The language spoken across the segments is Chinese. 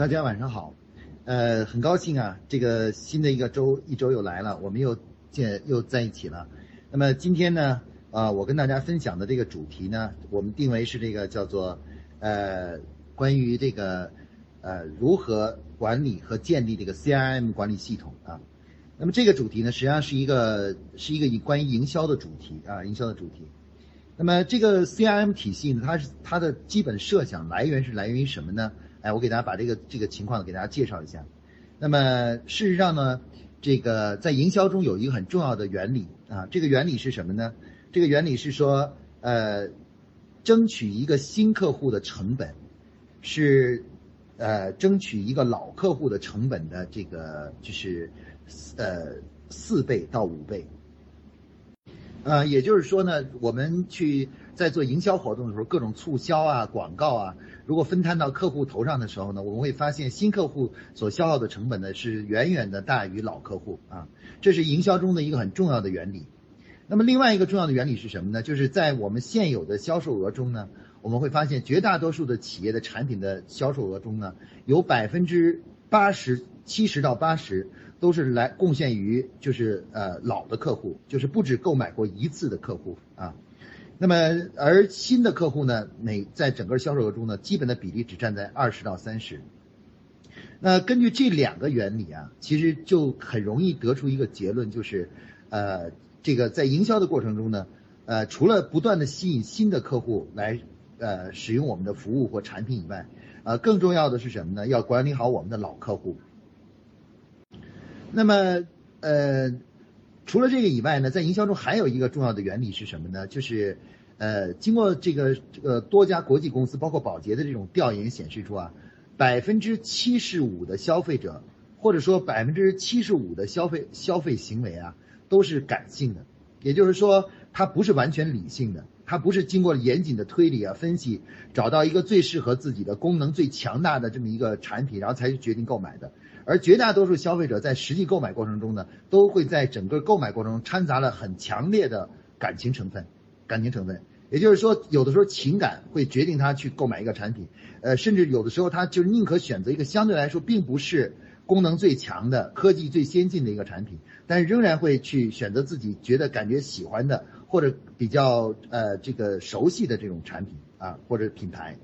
大家晚上好，呃，很高兴啊，这个新的一个周一周又来了，我们又见又在一起了。那么今天呢，啊，我跟大家分享的这个主题呢，我们定为是这个叫做，呃，关于这个，呃，如何管理和建立这个 CRM 管理系统啊。那么这个主题呢，实际上是一个是一个关于营销的主题啊，营销的主题。那么这个 CRM 体系呢，它是它的基本设想来源是来源于什么呢？哎，我给大家把这个这个情况给大家介绍一下。那么事实上呢，这个在营销中有一个很重要的原理啊，这个原理是什么呢？这个原理是说，呃，争取一个新客户的成本，是呃争取一个老客户的成本的这个就是呃四倍到五倍。呃，也就是说呢，我们去在做营销活动的时候，各种促销啊、广告啊，如果分摊到客户头上的时候呢，我们会发现新客户所消耗的成本呢是远远的大于老客户啊，这是营销中的一个很重要的原理。那么另外一个重要的原理是什么呢？就是在我们现有的销售额中呢，我们会发现绝大多数的企业的产品的销售额中呢，有百分之八十七十到八十。都是来贡献于就是呃老的客户，就是不止购买过一次的客户啊。那么而新的客户呢，每在整个销售额中呢，基本的比例只占在二十到三十。那根据这两个原理啊，其实就很容易得出一个结论，就是呃这个在营销的过程中呢，呃除了不断的吸引新的客户来呃使用我们的服务或产品以外，呃更重要的是什么呢？要管理好我们的老客户。那么，呃，除了这个以外呢，在营销中还有一个重要的原理是什么呢？就是，呃，经过这个这个多家国际公司，包括宝洁的这种调研显示出啊，百分之七十五的消费者，或者说百分之七十五的消费消费行为啊，都是感性的，也就是说，它不是完全理性的，它不是经过严谨的推理啊分析，找到一个最适合自己的、功能最强大的这么一个产品，然后才决定购买的。而绝大多数消费者在实际购买过程中呢，都会在整个购买过程中掺杂了很强烈的感情成分，感情成分，也就是说，有的时候情感会决定他去购买一个产品，呃，甚至有的时候他就宁可选择一个相对来说并不是功能最强的、科技最先进的一个产品，但是仍然会去选择自己觉得感觉喜欢的或者比较呃这个熟悉的这种产品啊或者品牌。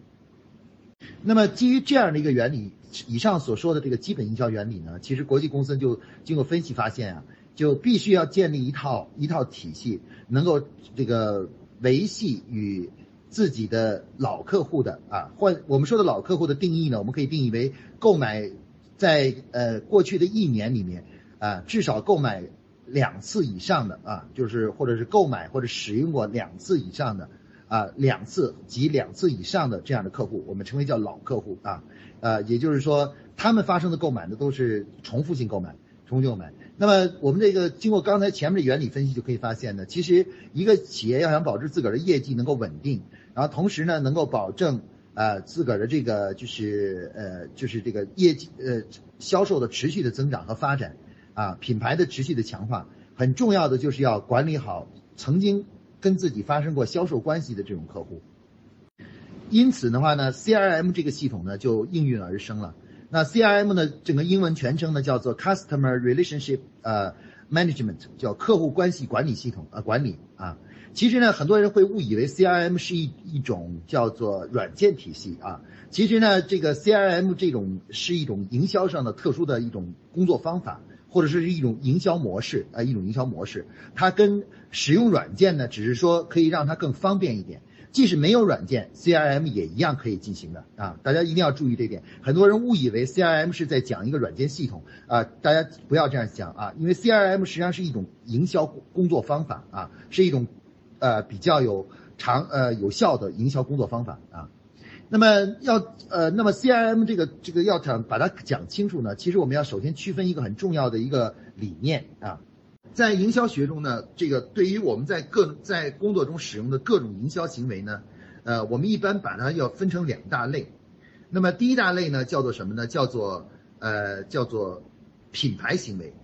那么基于这样的一个原理。以上所说的这个基本营销原理呢，其实国际公司就经过分析发现啊，就必须要建立一套一套体系，能够这个维系与自己的老客户的啊，换我们说的老客户的定义呢，我们可以定义为购买在呃过去的一年里面啊，至少购买两次以上的啊，就是或者是购买或者使用过两次以上的啊，两次及两次以上的这样的客户，我们称为叫老客户啊。呃，也就是说，他们发生的购买呢，都是重复性购买，重复购买。那么，我们这个经过刚才前面的原理分析，就可以发现呢，其实一个企业要想保持自个儿的业绩能够稳定，然后同时呢，能够保证呃自个儿的这个就是呃就是这个业绩呃销售的持续的增长和发展，啊，品牌的持续的强化，很重要的就是要管理好曾经跟自己发生过销售关系的这种客户。因此的话呢，CRM 这个系统呢就应运而生了。那 CRM 呢，整个英文全称呢叫做 Customer Relationship 呃 Management，叫客户关系管理系统呃管理啊。其实呢，很多人会误以为 CRM 是一一种叫做软件体系啊。其实呢，这个 CRM 这种是一种营销上的特殊的一种工作方法，或者是一种营销模式啊，一种营销模式。它跟使用软件呢，只是说可以让它更方便一点。即使没有软件，CRM 也一样可以进行的啊！大家一定要注意这点。很多人误以为 CRM 是在讲一个软件系统啊，大家不要这样想啊，因为 CRM 实际上是一种营销工作方法啊，是一种呃比较有长呃有效的营销工作方法啊。那么要呃，那么 CRM 这个这个要想把它讲清楚呢，其实我们要首先区分一个很重要的一个理念啊。在营销学中呢，这个对于我们在各在工作中使用的各种营销行为呢，呃，我们一般把它要分成两大类。那么第一大类呢，叫做什么呢？叫做呃，叫做品牌行为，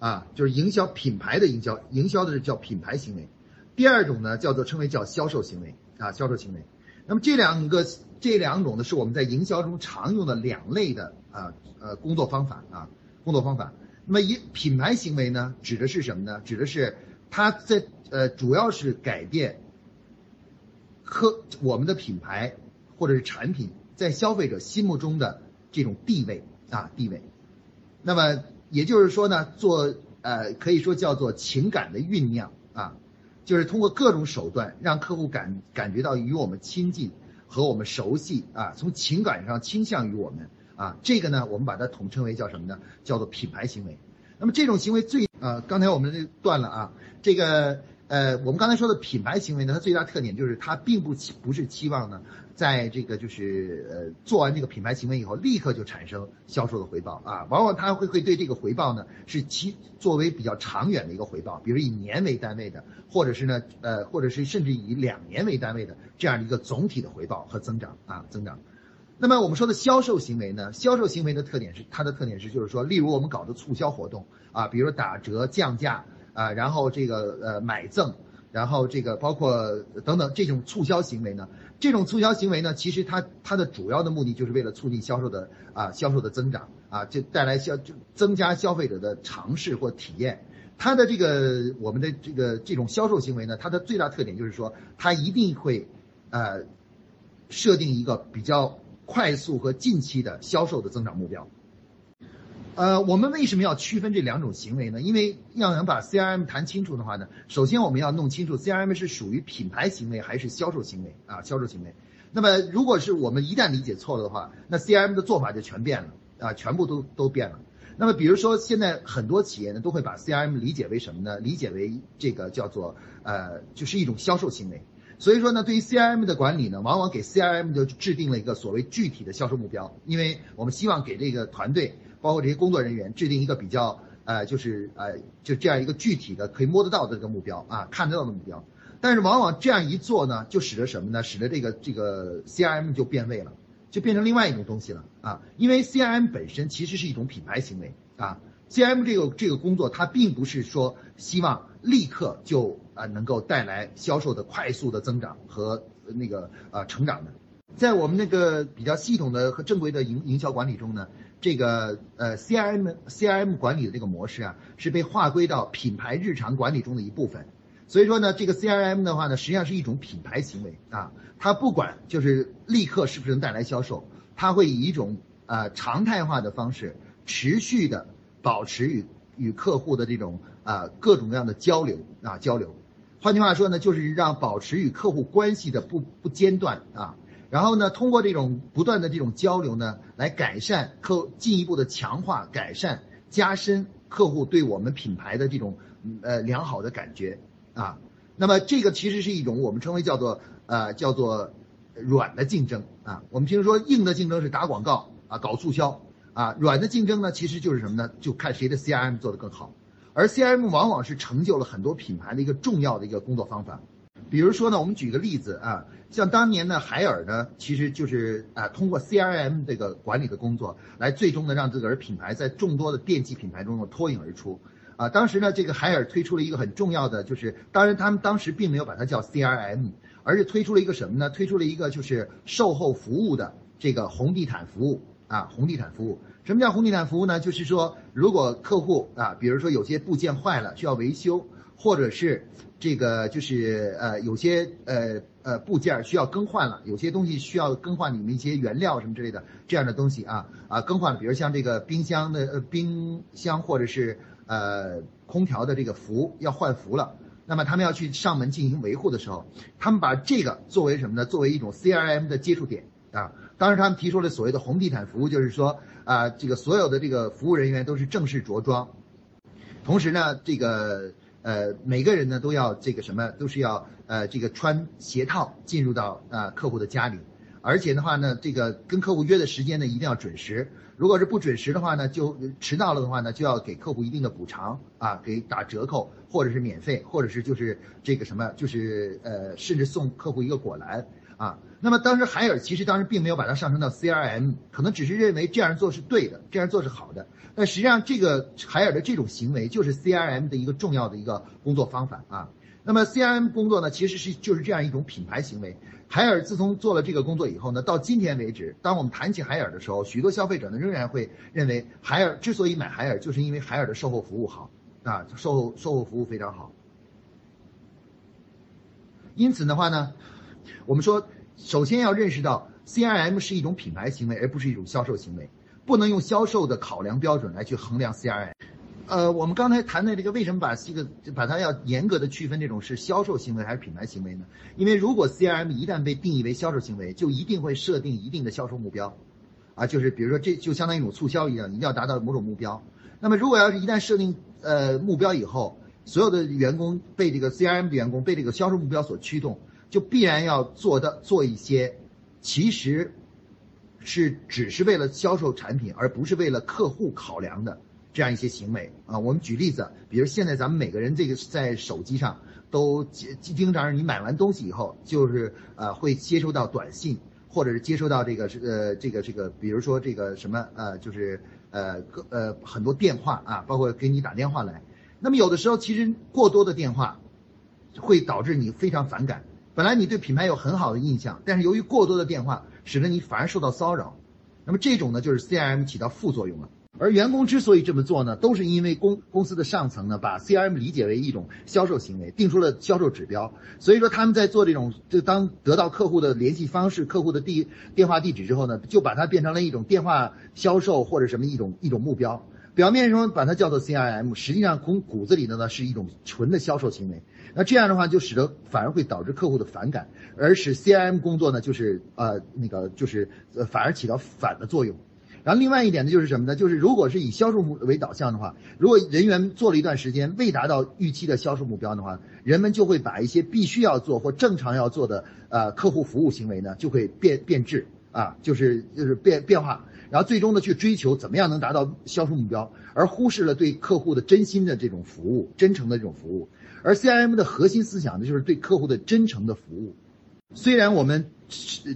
啊，就是营销品牌的营销，营销的是叫品牌行为。第二种呢，叫做称为叫销售行为，啊，销售行为。那么这两个这两种呢，是我们在营销中常用的两类的啊呃工作方法啊工作方法。那么一品牌行为呢，指的是什么呢？指的是它在呃主要是改变客我们的品牌或者是产品在消费者心目中的这种地位啊地位。那么也就是说呢，做呃可以说叫做情感的酝酿啊。就是通过各种手段让客户感感觉到与我们亲近和我们熟悉啊，从情感上倾向于我们啊，这个呢，我们把它统称为叫什么呢？叫做品牌行为。那么这种行为最呃，刚才我们断了啊，这个。呃，我们刚才说的品牌行为呢，它最大特点就是它并不期不是期望呢，在这个就是呃做完这个品牌行为以后，立刻就产生销售的回报啊，往往它会会对这个回报呢是其作为比较长远的一个回报，比如以年为单位的，或者是呢呃或者是甚至以两年为单位的这样的一个总体的回报和增长啊增长。那么我们说的销售行为呢，销售行为的特点是它的特点是就是说，例如我们搞的促销活动啊，比如打折降价。啊，然后这个呃买赠，然后这个包括等等这种促销行为呢，这种促销行为呢，其实它它的主要的目的就是为了促进销售的啊销售的增长啊，就带来消就增加消费者的尝试或体验。它的这个我们的这个这种销售行为呢，它的最大特点就是说，它一定会呃设定一个比较快速和近期的销售的增长目标。呃，我们为什么要区分这两种行为呢？因为要想把 CRM 谈清楚的话呢，首先我们要弄清楚 CRM 是属于品牌行为还是销售行为啊？销售行为。那么，如果是我们一旦理解错了的话，那 CRM 的做法就全变了啊，全部都都变了。那么，比如说现在很多企业呢，都会把 CRM 理解为什么呢？理解为这个叫做呃，就是一种销售行为。所以说呢，对于 CRM 的管理呢，往往给 CRM 就制定了一个所谓具体的销售目标，因为我们希望给这个团队。包括这些工作人员制定一个比较呃，就是呃，就这样一个具体的可以摸得到的这个目标啊，看得到的目标。但是往往这样一做呢，就使得什么呢？使得这个这个 CRM 就变味了，就变成另外一种东西了啊。因为 CRM 本身其实是一种品牌行为啊 C M 这个这个工作它并不是说希望立刻就啊能够带来销售的快速的增长和那个呃成长的。在我们那个比较系统的和正规的营营销管理中呢。这个呃，CRM CRM 管理的这个模式啊，是被划归到品牌日常管理中的一部分。所以说呢，这个 CRM 的话呢，实际上是一种品牌行为啊。它不管就是立刻是不是能带来销售，它会以一种呃常态化的方式，持续的保持与与客户的这种啊各种各样的交流啊交流。换句话说呢，就是让保持与客户关系的不不间断啊。然后呢，通过这种不断的这种交流呢，来改善客进一步的强化、改善、加深客户对我们品牌的这种呃良好的感觉啊。那么这个其实是一种我们称为叫做呃叫做软的竞争啊。我们平时说硬的竞争是打广告啊、搞促销啊，软的竞争呢其实就是什么呢？就看谁的 CRM 做得更好。而 CRM 往往是成就了很多品牌的一个重要的一个工作方法。比如说呢，我们举个例子啊，像当年呢，海尔呢，其实就是啊，通过 CRM 这个管理的工作，来最终呢，让自个儿品牌在众多的电器品牌中呢脱颖而出。啊，当时呢，这个海尔推出了一个很重要的，就是当然他们当时并没有把它叫 CRM，而是推出了一个什么呢？推出了一个就是售后服务的这个红地毯服务啊，红地毯服务。什么叫红地毯服务呢？就是说，如果客户啊，比如说有些部件坏了需要维修。或者是这个就是呃有些呃呃部件需要更换了，有些东西需要更换里面一些原料什么之类的这样的东西啊啊更换了，比如像这个冰箱的呃冰箱或者是呃空调的这个氟要换氟了，那么他们要去上门进行维护的时候，他们把这个作为什么呢？作为一种 CRM 的接触点啊。当时他们提出了所谓的红地毯服务，就是说啊这个所有的这个服务人员都是正式着装，同时呢这个。呃，每个人呢都要这个什么，都是要呃这个穿鞋套进入到啊客户的家里，而且的话呢，这个跟客户约的时间呢一定要准时，如果是不准时的话呢，就迟到了的话呢，就要给客户一定的补偿啊，给打折扣或者是免费，或者是就是这个什么，就是呃甚至送客户一个果篮。啊。那么当时海尔其实当时并没有把它上升到 CRM，可能只是认为这样做是对的，这样做是好的。但实际上，这个海尔的这种行为就是 CRM 的一个重要的一个工作方法啊。那么 CRM 工作呢，其实是就是这样一种品牌行为，海尔自从做了这个工作以后呢，到今天为止，当我们谈起海尔的时候，许多消费者呢仍然会认为海尔之所以买海尔，就是因为海尔的售后服务好啊，售后售后服务非常好。因此的话呢，我们说，首先要认识到 CRM 是一种品牌行为，而不是一种销售行为，不能用销售的考量标准来去衡量 CRM。呃，我们刚才谈的这个，为什么把这个把它要严格的区分这种是销售行为还是品牌行为呢？因为如果 CRM 一旦被定义为销售行为，就一定会设定一定的销售目标，啊，就是比如说这就相当于一种促销一样，一定要达到某种目标。那么如果要是一旦设定呃目标以后，所有的员工被这个 CRM 的员工被这个销售目标所驱动，就必然要做的做一些，其实是只是为了销售产品，而不是为了客户考量的。这样一些行为啊，我们举例子，比如现在咱们每个人这个在手机上都经经常，你买完东西以后，就是呃会接收到短信，或者是接收到这个是呃这个这个，比如说这个什么呃就是呃各呃很多电话啊，包括给你打电话来。那么有的时候其实过多的电话会导致你非常反感，本来你对品牌有很好的印象，但是由于过多的电话，使得你反而受到骚扰。那么这种呢，就是 CRM 起到副作用了。而员工之所以这么做呢，都是因为公公司的上层呢，把 CRM 理解为一种销售行为，定出了销售指标。所以说他们在做这种，就当得到客户的联系方式、客户的地电话地址之后呢，就把它变成了一种电话销售或者什么一种一种目标。表面上把它叫做 CRM，实际上从骨子里的呢是一种纯的销售行为。那这样的话就使得反而会导致客户的反感，而使 CIM 工作呢就是呃那个就是呃反而起到反的作用。然后另外一点呢，就是什么呢？就是如果是以销售目为导向的话，如果人员做了一段时间未达到预期的销售目标的话，人们就会把一些必须要做或正常要做的呃客户服务行为呢，就会变变质啊，就是就是变变化，然后最终呢去追求怎么样能达到销售目标，而忽视了对客户的真心的这种服务、真诚的这种服务。而 CRM 的核心思想呢，就是对客户的真诚的服务。虽然我们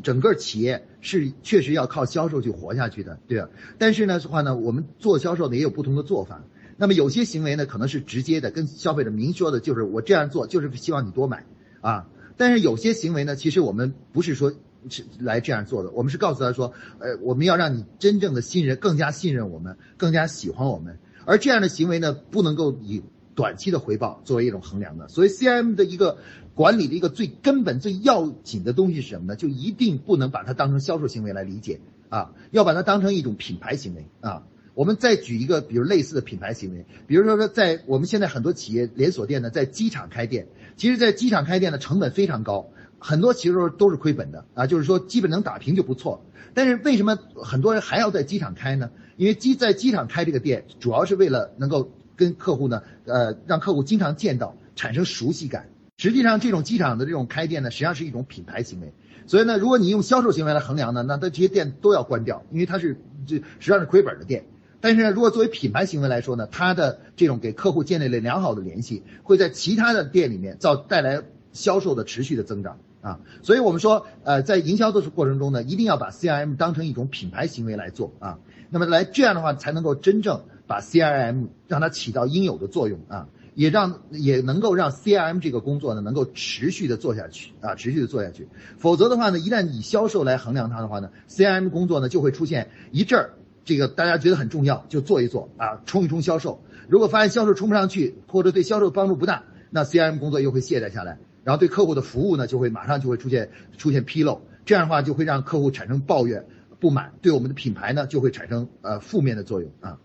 整个企业是确实要靠销售去活下去的，对吧？但是呢，话呢，我们做销售的也有不同的做法。那么有些行为呢，可能是直接的，跟消费者明说的，就是我这样做就是希望你多买啊。但是有些行为呢，其实我们不是说是来这样做的，我们是告诉他说，呃，我们要让你真正的信任，更加信任我们，更加喜欢我们。而这样的行为呢，不能够以短期的回报作为一种衡量的。所以 CRM 的一个。管理的一个最根本、最要紧的东西是什么呢？就一定不能把它当成销售行为来理解啊，要把它当成一种品牌行为啊。我们再举一个，比如类似的品牌行为，比如说说在我们现在很多企业连锁店呢，在机场开店，其实，在机场开店的成本非常高，很多其实都是亏本的啊，就是说基本能打平就不错。但是为什么很多人还要在机场开呢？因为机在机场开这个店，主要是为了能够跟客户呢，呃，让客户经常见到，产生熟悉感。实际上，这种机场的这种开店呢，实际上是一种品牌行为。所以呢，如果你用销售行为来衡量呢，那它这些店都要关掉，因为它是这实际上是亏本的店。但是呢，如果作为品牌行为来说呢，它的这种给客户建立了良好的联系，会在其他的店里面造带来销售的持续的增长啊。所以我们说，呃，在营销的过程中呢，一定要把 CRM 当成一种品牌行为来做啊。那么来这样的话，才能够真正把 CRM 让它起到应有的作用啊。也让也能够让 CRM 这个工作呢，能够持续的做下去啊，持续的做下去。否则的话呢，一旦以销售来衡量它的话呢，CRM 工作呢就会出现一阵儿，这个大家觉得很重要，就做一做啊，冲一冲销售。如果发现销售冲不上去，或者对销售帮助不大，那 CRM 工作又会懈怠下来，然后对客户的服务呢就会马上就会出现出现纰漏。这样的话就会让客户产生抱怨、不满，对我们的品牌呢就会产生呃负面的作用啊。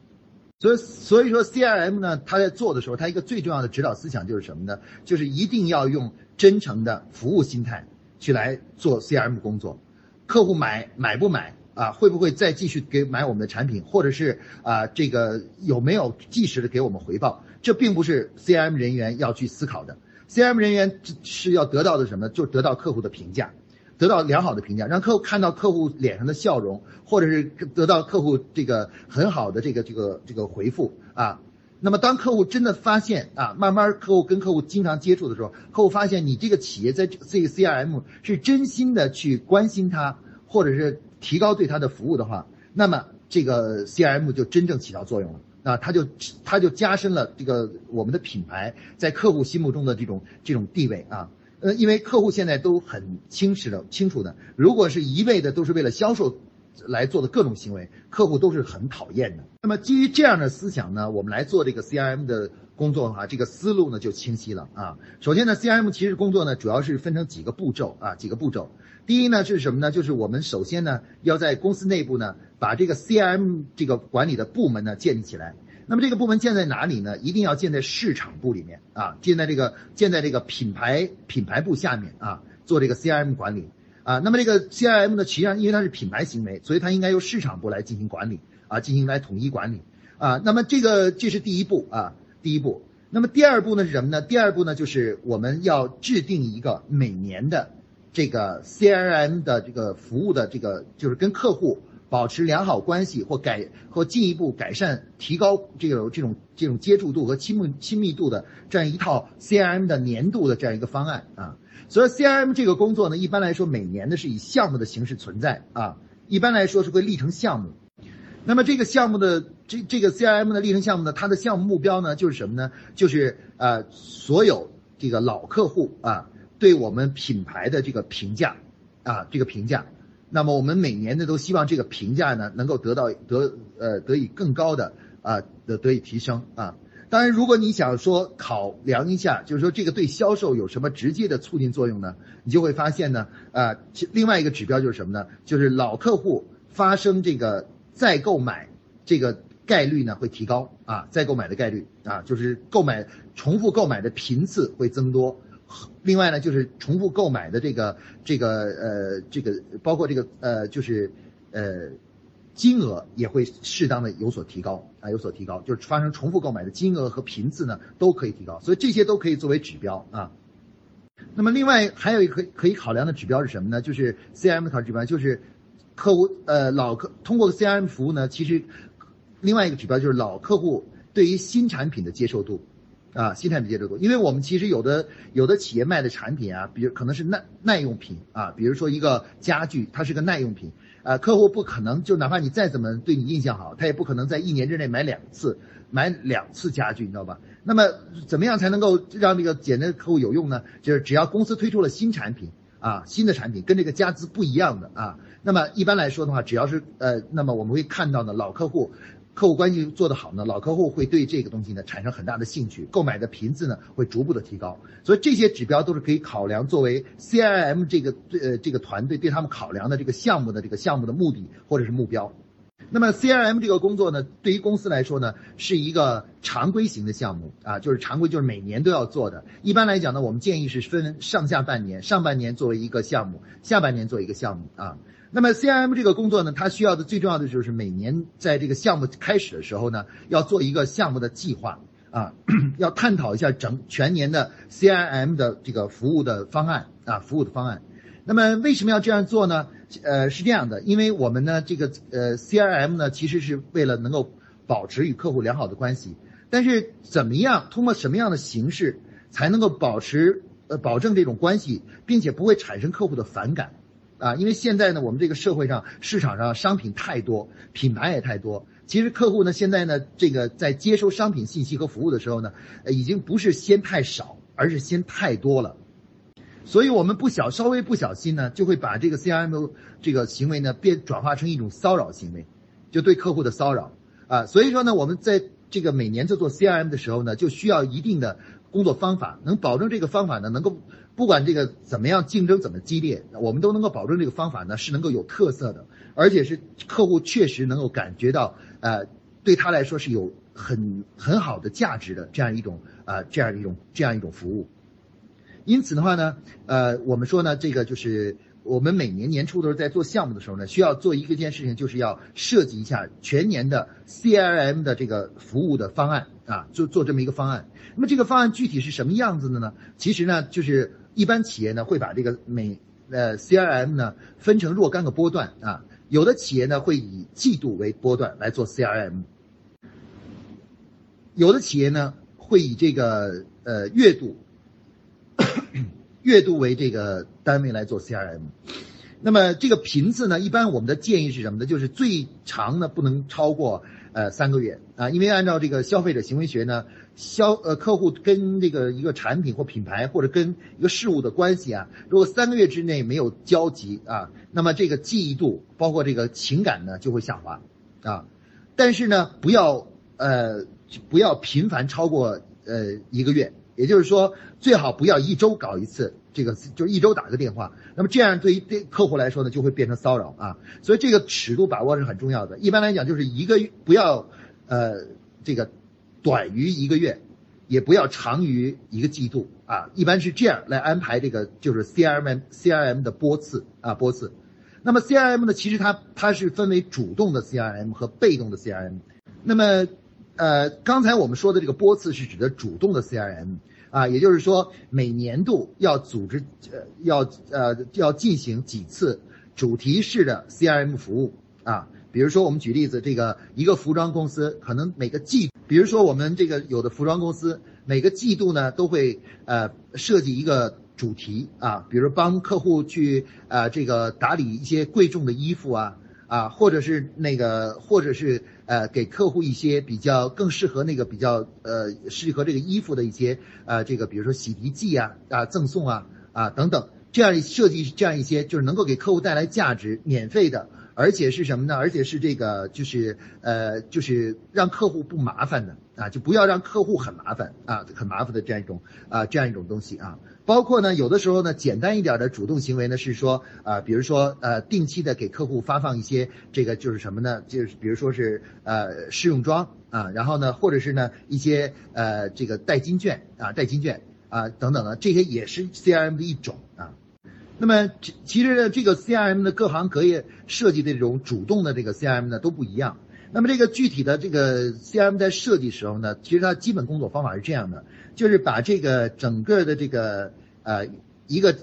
所以，所以说 CRM 呢，它在做的时候，它一个最重要的指导思想就是什么呢？就是一定要用真诚的服务心态去来做 CRM 工作。客户买买不买啊？会不会再继续给买我们的产品？或者是啊，这个有没有及时的给我们回报？这并不是 CRM 人员要去思考的。CRM 人员是要得到的什么？就得到客户的评价。得到良好的评价，让客户看到客户脸上的笑容，或者是得到客户这个很好的这个这个这个回复啊。那么当客户真的发现啊，慢慢客户跟客户经常接触的时候，客户发现你这个企业在这个 CRM 是真心的去关心他，或者是提高对他的服务的话，那么这个 CRM 就真正起到作用了啊，它就它就加深了这个我们的品牌在客户心目中的这种这种地位啊。呃，因为客户现在都很清晰的、清楚的，如果是一味的都是为了销售来做的各种行为，客户都是很讨厌的。那么基于这样的思想呢，我们来做这个 CRM 的工作的话，这个思路呢就清晰了啊。首先呢，CRM 其实工作呢主要是分成几个步骤啊，几个步骤。第一呢是什么呢？就是我们首先呢要在公司内部呢把这个 CRM 这个管理的部门呢建立起来。那么这个部门建在哪里呢？一定要建在市场部里面啊，建在这个建在这个品牌品牌部下面啊，做这个 CRM 管理啊。那么这个 CRM 呢，实际上因为它是品牌行为，所以它应该由市场部来进行管理啊，进行来统一管理啊。那么这个这是第一步啊，第一步。那么第二步呢是什么呢？第二步呢就是我们要制定一个每年的。这个 CRM 的这个服务的这个就是跟客户保持良好关系或改或进一步改善提高这个这种这种接触度和亲密亲密度的这样一套 CRM 的年度的这样一个方案啊，所以 CRM 这个工作呢，一般来说每年呢是以项目的形式存在啊，一般来说是会立成项目。那么这个项目的这这个 CRM 的立成项目呢，它的项目目标呢就是什么呢？就是呃所有这个老客户啊。对我们品牌的这个评价，啊，这个评价，那么我们每年呢都希望这个评价呢能够得到得呃得以更高的啊的得以提升啊。当然，如果你想说考量一下，就是说这个对销售有什么直接的促进作用呢？你就会发现呢，啊，另外一个指标就是什么呢？就是老客户发生这个再购买这个概率呢会提高啊，再购买的概率啊，就是购买重复购买的频次会增多。另外呢，就是重复购买的这个这个呃这个包括这个呃就是呃金额也会适当的有所提高啊有所提高，就是发生重复购买的金额和频次呢都可以提高，所以这些都可以作为指标啊。那么另外还有一个可以考量的指标是什么呢？就是 CRM 考指标，就是客户呃老客通过 CRM 服务呢，其实另外一个指标就是老客户对于新产品的接受度。啊，新产品接触多，因为我们其实有的有的企业卖的产品啊，比如可能是耐耐用品啊，比如说一个家具，它是个耐用品，啊，客户不可能就哪怕你再怎么对你印象好，他也不可能在一年之内买两次买两次家具，你知道吧？那么怎么样才能够让这个简单的客户有用呢？就是只要公司推出了新产品啊，新的产品跟这个家资不一样的啊，那么一般来说的话，只要是呃，那么我们会看到呢，老客户。客户关系做得好呢，老客户会对这个东西呢产生很大的兴趣，购买的频次呢会逐步的提高，所以这些指标都是可以考量作为 CRM 这个呃这个团队对他们考量的这个项目的这个项目的目的或者是目标。那么 CRM 这个工作呢，对于公司来说呢是一个常规型的项目啊，就是常规就是每年都要做的。一般来讲呢，我们建议是分上下半年，上半年作为一个项目，下半年做一个项目啊。那么 CRM 这个工作呢，它需要的最重要的就是每年在这个项目开始的时候呢，要做一个项目的计划啊，要探讨一下整全年的 CRM 的这个服务的方案啊，服务的方案。那么为什么要这样做呢？呃，是这样的，因为我们呢，这个呃 CRM 呢，其实是为了能够保持与客户良好的关系。但是怎么样，通过什么样的形式才能够保持呃保证这种关系，并且不会产生客户的反感？啊，因为现在呢，我们这个社会上市场上商品太多，品牌也太多。其实客户呢，现在呢，这个在接收商品信息和服务的时候呢，已经不是先太少，而是先太多了。所以我们不小稍微不小心呢，就会把这个 CRM 这个行为呢，变转化成一种骚扰行为，就对客户的骚扰啊。所以说呢，我们在这个每年在做 CRM 的时候呢，就需要一定的工作方法，能保证这个方法呢，能够。不管这个怎么样竞争怎么激烈，我们都能够保证这个方法呢是能够有特色的，而且是客户确实能够感觉到，呃，对他来说是有很很好的价值的这样一种啊这样一种这样一种服务。因此的话呢，呃，我们说呢，这个就是我们每年年初的时候在做项目的时候呢，需要做一个件事情，就是要设计一下全年的 CRM 的这个服务的方案啊，做做这么一个方案。那么这个方案具体是什么样子的呢？其实呢，就是。一般企业呢会把这个每呃 CRM 呢分成若干个波段啊，有的企业呢会以季度为波段来做 CRM，有的企业呢会以这个呃月度月度为这个单位来做 CRM，那么这个频次呢，一般我们的建议是什么呢？就是最长呢不能超过呃三个月啊，因为按照这个消费者行为学呢，消呃客户跟这个一个产品或品牌或者跟一个事物的关系啊，如果三个月之内没有交集啊，那么这个记忆度包括这个情感呢就会下滑啊。但是呢，不要呃不要频繁超过呃一个月，也就是说最好不要一周搞一次。这个就是一周打个电话，那么这样对于对客户来说呢，就会变成骚扰啊。所以这个尺度把握是很重要的。一般来讲，就是一个不要，呃，这个短于一个月，也不要长于一个季度啊。一般是这样来安排这个就是 CRM CRM 的波次啊波次。那么 CRM 呢，其实它它是分为主动的 CRM 和被动的 CRM。那么呃，刚才我们说的这个波次是指的主动的 CRM。啊，也就是说，每年度要组织，呃，要呃要进行几次主题式的 CRM 服务啊。比如说，我们举例子，这个一个服装公司可能每个季，比如说我们这个有的服装公司每个季度呢都会呃设计一个主题啊，比如帮客户去呃这个打理一些贵重的衣服啊。啊，或者是那个，或者是呃，给客户一些比较更适合那个比较呃适合这个衣服的一些呃这个，比如说洗涤剂啊啊赠送啊啊等等，这样设计这样一些就是能够给客户带来价值，免费的，而且是什么呢？而且是这个就是呃就是让客户不麻烦的啊，就不要让客户很麻烦啊，很麻烦的这样一种啊这样一种东西啊。包括呢，有的时候呢，简单一点的主动行为呢，是说，呃，比如说，呃，定期的给客户发放一些这个就是什么呢？就是比如说是呃试用装啊，然后呢，或者是呢一些呃这个代金券啊，代金券啊等等的，这些也是 CRM 的一种啊。那么其其实呢，这个 CRM 的各行各业设计的这种主动的这个 CRM 呢都不一样。那么这个具体的这个 CRM 在设计时候呢，其实它基本工作方法是这样的。就是把这个整个的这个呃一个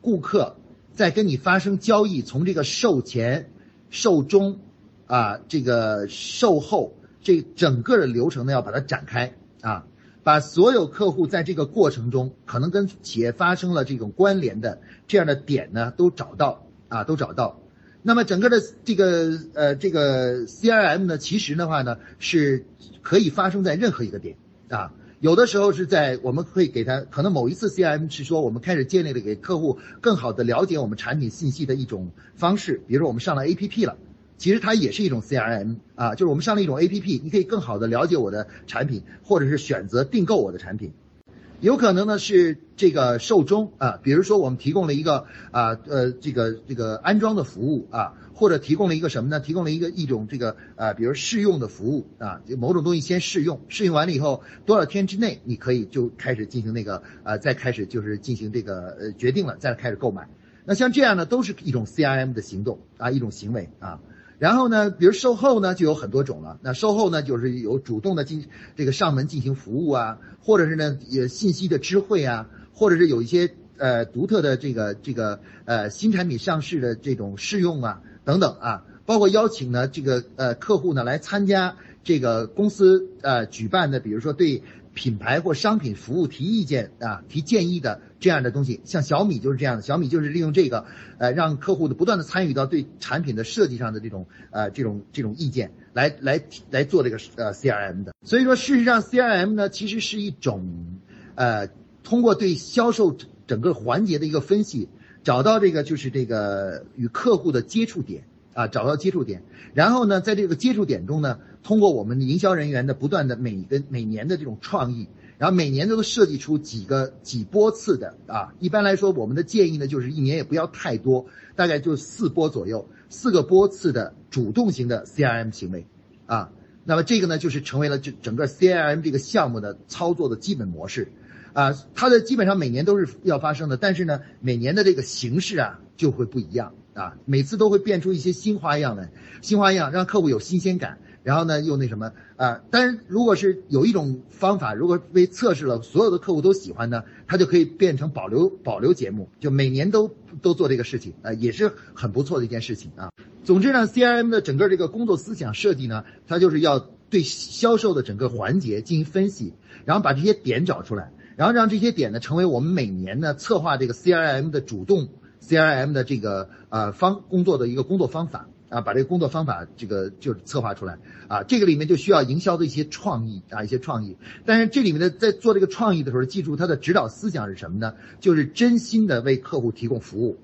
顾客在跟你发生交易，从这个售前、售中啊这个售后这整个的流程呢，要把它展开啊，把所有客户在这个过程中可能跟企业发生了这种关联的这样的点呢，都找到啊，都找到。那么整个的这个呃这个 CRM 呢，其实的话呢，是可以发生在任何一个点啊。有的时候是在我们会给他可能某一次 CRM 是说我们开始建立了给客户更好的了解我们产品信息的一种方式，比如说我们上了 APP 了，其实它也是一种 CRM 啊，就是我们上了一种 APP，你可以更好的了解我的产品，或者是选择订购我的产品。有可能呢是这个受中啊，比如说我们提供了一个啊呃这个这个安装的服务啊，或者提供了一个什么呢？提供了一个一种这个啊，比如试用的服务啊，就某种东西先试用，试用完了以后多少天之内你可以就开始进行那个啊再开始就是进行这个呃决定了再开始购买。那像这样呢都是一种 CRM 的行动啊一种行为啊。然后呢，比如售后呢，就有很多种了。那售后呢，就是有主动的进这个上门进行服务啊，或者是呢，也信息的知会啊，或者是有一些呃独特的这个这个呃新产品上市的这种试用啊等等啊，包括邀请呢这个呃客户呢来参加这个公司呃举办的，比如说对。品牌或商品服务提意见啊，提建议的这样的东西，像小米就是这样的。小米就是利用这个，呃，让客户的不断的参与到对产品的设计上的这种呃这种这种意见，来来来做这个呃 CRM 的。所以说，事实上 CRM 呢，其实是一种呃通过对销售整个环节的一个分析，找到这个就是这个与客户的接触点。啊，找到接触点，然后呢，在这个接触点中呢，通过我们营销人员的不断的每个每年的这种创意，然后每年都能设计出几个几波次的啊。一般来说，我们的建议呢，就是一年也不要太多，大概就四波左右，四个波次的主动型的 CRM 行为啊。那么这个呢，就是成为了这整个 CRM 这个项目的操作的基本模式啊。它的基本上每年都是要发生的，但是呢，每年的这个形式啊就会不一样。啊，每次都会变出一些新花样来，新花样让客户有新鲜感，然后呢又那什么啊？但是如果是有一种方法，如果被测试了，所有的客户都喜欢呢，它就可以变成保留保留节目，就每年都都做这个事情啊，也是很不错的一件事情啊。总之呢，CRM 的整个这个工作思想设计呢，它就是要对销售的整个环节进行分析，然后把这些点找出来，然后让这些点呢成为我们每年呢策划这个 CRM 的主动。CRM 的这个呃方工作的一个工作方法啊，把这个工作方法这个就是策划出来啊，这个里面就需要营销的一些创意啊，一些创意。但是这里面的在做这个创意的时候，记住它的指导思想是什么呢？就是真心的为客户提供服务。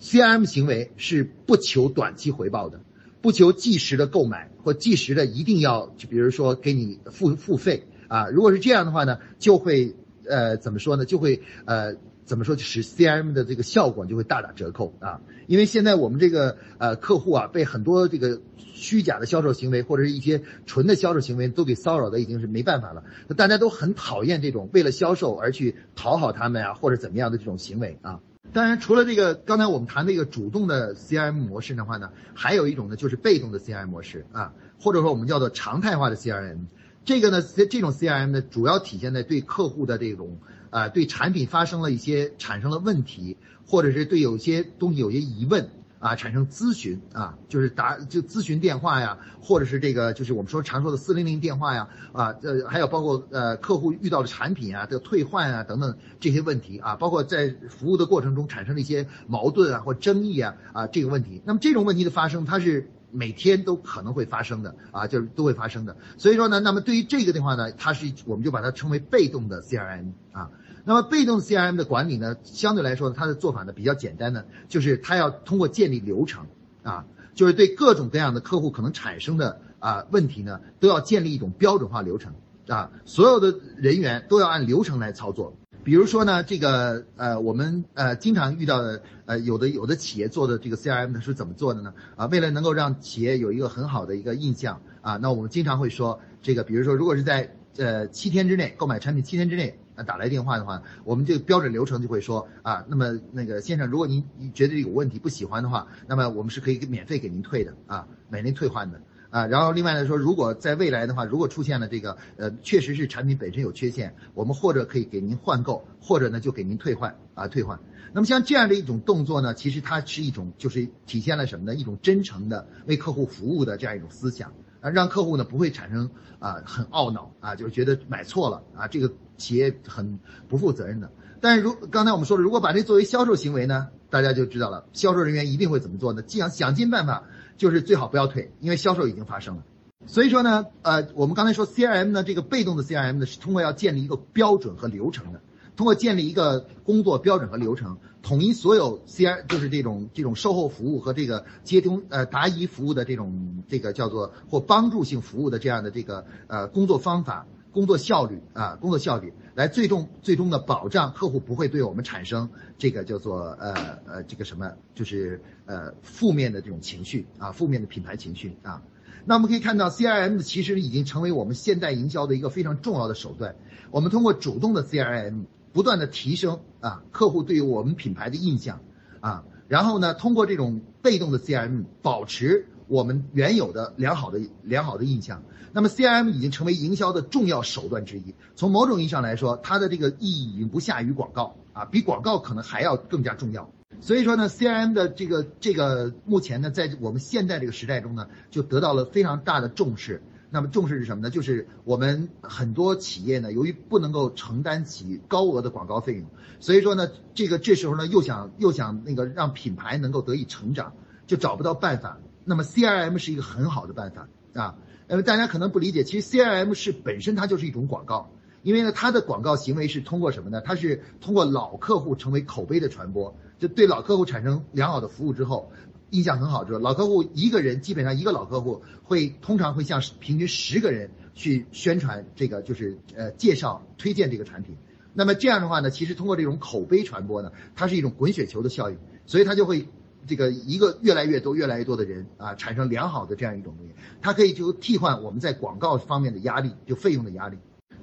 CRM 行为是不求短期回报的，不求即时的购买或即时的一定要，就比如说给你付付费啊。如果是这样的话呢，就会呃怎么说呢？就会呃。怎么说，使 CRM 的这个效果就会大打折扣啊！因为现在我们这个呃客户啊，被很多这个虚假的销售行为或者是一些纯的销售行为都给骚扰的已经是没办法了。那大家都很讨厌这种为了销售而去讨好他们啊，或者怎么样的这种行为啊。当然，除了这个刚才我们谈的一个主动的 CRM 模式的话呢，还有一种呢就是被动的 CRM 模式啊，或者说我们叫做常态化的 CRM。这个呢，这种 CRM 呢，主要体现在对客户的这种。啊，对产品发生了一些产生了问题，或者是对有些东西有些疑问啊，产生咨询啊，就是打就咨询电话呀，或者是这个就是我们说常说的四零零电话呀啊，呃，还有包括呃客户遇到的产品啊的退换啊等等这些问题啊，包括在服务的过程中产生了一些矛盾啊或争议啊啊这个问题，那么这种问题的发生，它是。每天都可能会发生的啊，就是都会发生的。所以说呢，那么对于这个的话呢，它是我们就把它称为被动的 CRM 啊。那么被动 CRM 的管理呢，相对来说它的做法呢比较简单呢，就是它要通过建立流程啊，就是对各种各样的客户可能产生的啊问题呢，都要建立一种标准化流程啊，所有的人员都要按流程来操作。比如说呢，这个呃，我们呃经常遇到的呃，有的有的企业做的这个 CRM 呢是怎么做的呢？啊，为了能够让企业有一个很好的一个印象啊，那我们经常会说这个，比如说如果是在呃七天之内购买产品七天之内啊打来电话的话，我们这个标准流程就会说啊，那么那个先生，如果您觉得有问题不喜欢的话，那么我们是可以免费给您退的啊，免费退换的。啊，然后另外来说，如果在未来的话，如果出现了这个呃，确实是产品本身有缺陷，我们或者可以给您换购，或者呢就给您退换啊退换。那么像这样的一种动作呢，其实它是一种就是体现了什么呢？一种真诚的为客户服务的这样一种思想让客户呢不会产生啊很懊恼啊，就是觉得买错了啊，这个企业很不负责任的。但是如刚才我们说的，如果把这作为销售行为呢，大家就知道了，销售人员一定会怎么做呢？想想尽办法。就是最好不要退，因为销售已经发生了。所以说呢，呃，我们刚才说 CRM 呢，这个被动的 CRM 呢，是通过要建立一个标准和流程的，通过建立一个工作标准和流程，统一所有 CR 就是这种这种售后服务和这个接通呃答疑服务的这种这个叫做或帮助性服务的这样的这个呃工作方法。工作效率啊，工作效率来最终最终的保障客户不会对我们产生这个叫做呃呃这个什么，就是呃负面的这种情绪啊，负面的品牌情绪啊。那我们可以看到，CRM 其实已经成为我们现代营销的一个非常重要的手段。我们通过主动的 CRM 不断的提升啊客户对于我们品牌的印象啊，然后呢通过这种被动的 CRM 保持。我们原有的良好的良好的印象，那么 CRM 已经成为营销的重要手段之一。从某种意义上来说，它的这个意义已经不下于广告啊，比广告可能还要更加重要。所以说呢，CRM 的这个这个目前呢，在我们现在这个时代中呢，就得到了非常大的重视。那么重视是什么呢？就是我们很多企业呢，由于不能够承担起高额的广告费用，所以说呢，这个这时候呢，又想又想那个让品牌能够得以成长，就找不到办法。那么 CRM 是一个很好的办法啊，呃，大家可能不理解，其实 CRM 是本身它就是一种广告，因为呢，它的广告行为是通过什么呢？它是通过老客户成为口碑的传播，就对老客户产生良好的服务之后，印象很好就是，老客户一个人基本上一个老客户会通常会向平均十个人去宣传这个，就是呃介绍推荐这个产品。那么这样的话呢，其实通过这种口碑传播呢，它是一种滚雪球的效应，所以它就会。这个一个越来越多、越来越多的人啊，产生良好的这样一种东西，它可以就替换我们在广告方面的压力，就费用的压力。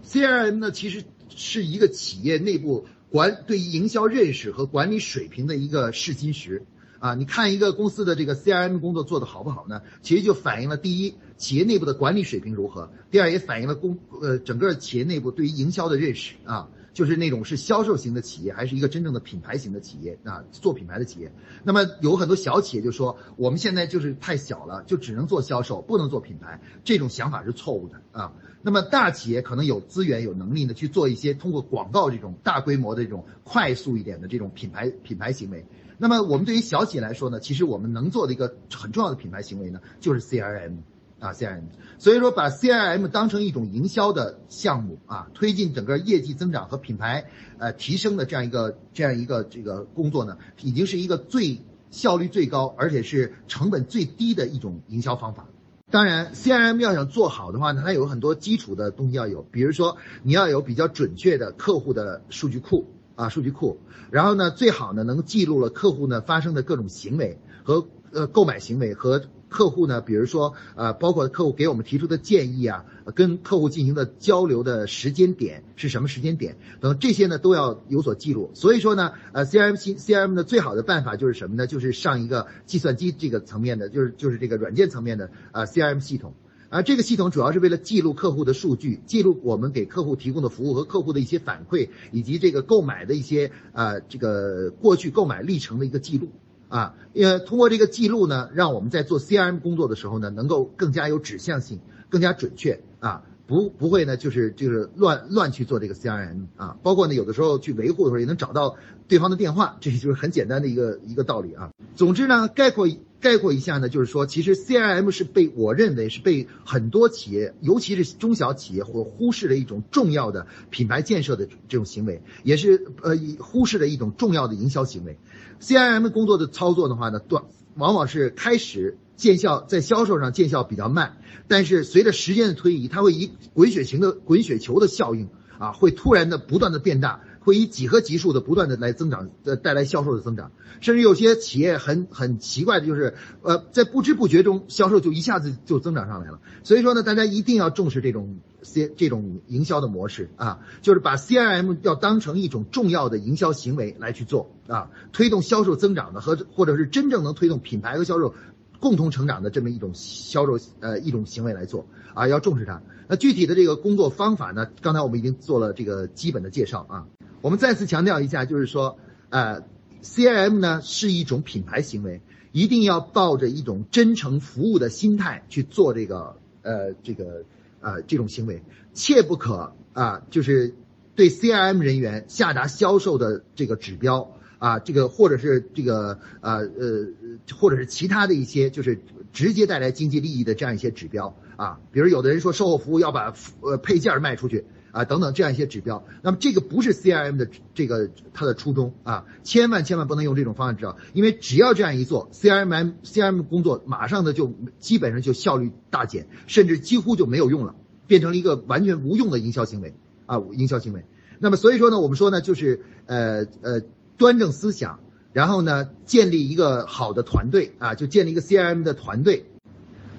CRM 呢，其实是一个企业内部管对于营销认识和管理水平的一个试金石啊。你看一个公司的这个 CRM 工作做得好不好呢？其实就反映了第一，企业内部的管理水平如何；第二，也反映了公呃整个企业内部对于营销的认识啊。就是那种是销售型的企业，还是一个真正的品牌型的企业啊？做品牌的企业，那么有很多小企业就说，我们现在就是太小了，就只能做销售，不能做品牌。这种想法是错误的啊。那么大企业可能有资源、有能力呢，去做一些通过广告这种大规模的这种快速一点的这种品牌品牌行为那么我们对于小企业来说呢，其实我们能做的一个很重要的品牌行为呢，就是 CRM 啊 CRM。所以说把 CRM 当成一种营销的项目啊，推进整个业绩增长和品牌呃提升的这样一个这样一个这个工作呢，已经是一个最效率最高，而且是成本最低的一种营销方法。当然，CRM 要想做好的话呢，它有很多基础的东西要有，比如说你要有比较准确的客户的数据库啊，数据库，然后呢，最好呢能记录了客户呢发生的各种行为和呃购买行为和。客户呢，比如说，呃，包括客户给我们提出的建议啊，跟客户进行的交流的时间点是什么时间点等这些呢，都要有所记录。所以说呢，呃，C R M C C R M 的最好的办法就是什么呢？就是上一个计算机这个层面的，就是就是这个软件层面的啊 C R M 系统。啊，这个系统主要是为了记录客户的数据，记录我们给客户提供的服务和客户的一些反馈，以及这个购买的一些啊这个过去购买历程的一个记录。啊，呃，通过这个记录呢，让我们在做 CRM 工作的时候呢，能够更加有指向性，更加准确啊，不不会呢，就是就是乱乱去做这个 CRM 啊，包括呢，有的时候去维护的时候也能找到对方的电话，这就是很简单的一个一个道理啊。总之呢，概括概括一下呢，就是说，其实 CRM 是被我认为是被很多企业，尤其是中小企业或忽视的一种重要的品牌建设的这种行为，也是呃忽视的一种重要的营销行为。CRM 工作的操作的话呢，短往往是开始见效，在销售上见效比较慢，但是随着时间的推移，它会以滚雪球的滚雪球的效应啊，会突然的不断的变大。会以几何级数的不断的来增长，呃，带来销售的增长，甚至有些企业很很奇怪的就是，呃，在不知不觉中销售就一下子就增长上来了。所以说呢，大家一定要重视这种 C 这种营销的模式啊，就是把 CRM 要当成一种重要的营销行为来去做啊，推动销售增长的和或者是真正能推动品牌和销售共同成长的这么一种销售呃一种行为来做啊，要重视它。那具体的这个工作方法呢，刚才我们已经做了这个基本的介绍啊。我们再次强调一下，就是说，呃，CRM 呢是一种品牌行为，一定要抱着一种真诚服务的心态去做这个，呃，这个，呃，这种行为，切不可啊，就是对 CRM 人员下达销售的这个指标啊，这个或者是这个，呃呃，或者是其他的一些，就是直接带来经济利益的这样一些指标啊，比如有的人说售后服务要把呃配件卖出去。啊，等等这样一些指标，那么这个不是 CRM 的这个它的初衷啊，千万千万不能用这种方式指导，因为只要这样一做，CRM CRM 工作马上的就基本上就效率大减，甚至几乎就没有用了，变成了一个完全无用的营销行为啊，营销行为。那么所以说呢，我们说呢，就是呃呃端正思想，然后呢建立一个好的团队啊，就建立一个 CRM 的团队，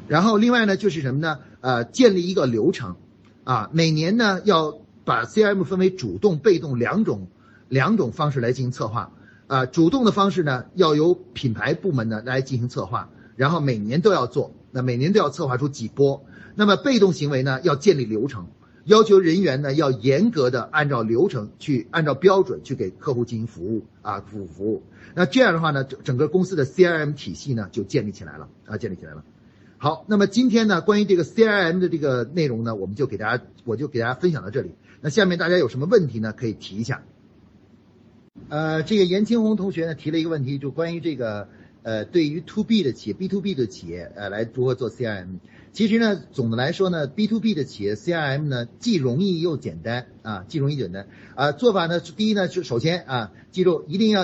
然后另外呢就是什么呢？呃，建立一个流程。啊，每年呢要把 CRM 分为主动、被动两种两种方式来进行策划。啊，主动的方式呢要由品牌部门呢来进行策划，然后每年都要做，那每年都要策划出几波。那么被动行为呢要建立流程，要求人员呢要严格的按照流程去按照标准去给客户进行服务啊，服务服务。那这样的话呢，整整个公司的 CRM 体系呢就建立起来了啊，建立起来了。好，那么今天呢，关于这个 CRM 的这个内容呢，我们就给大家，我就给大家分享到这里。那下面大家有什么问题呢？可以提一下。呃，这个严青红同学呢提了一个问题，就关于这个呃，对于 To B 的企业、B to B 的企业，呃，来如何做 CRM？其实呢，总的来说呢，B to B 的企业 CRM 呢，既容易又简单啊，既容易简单啊。做法呢，第一呢，是首先啊，记住一定要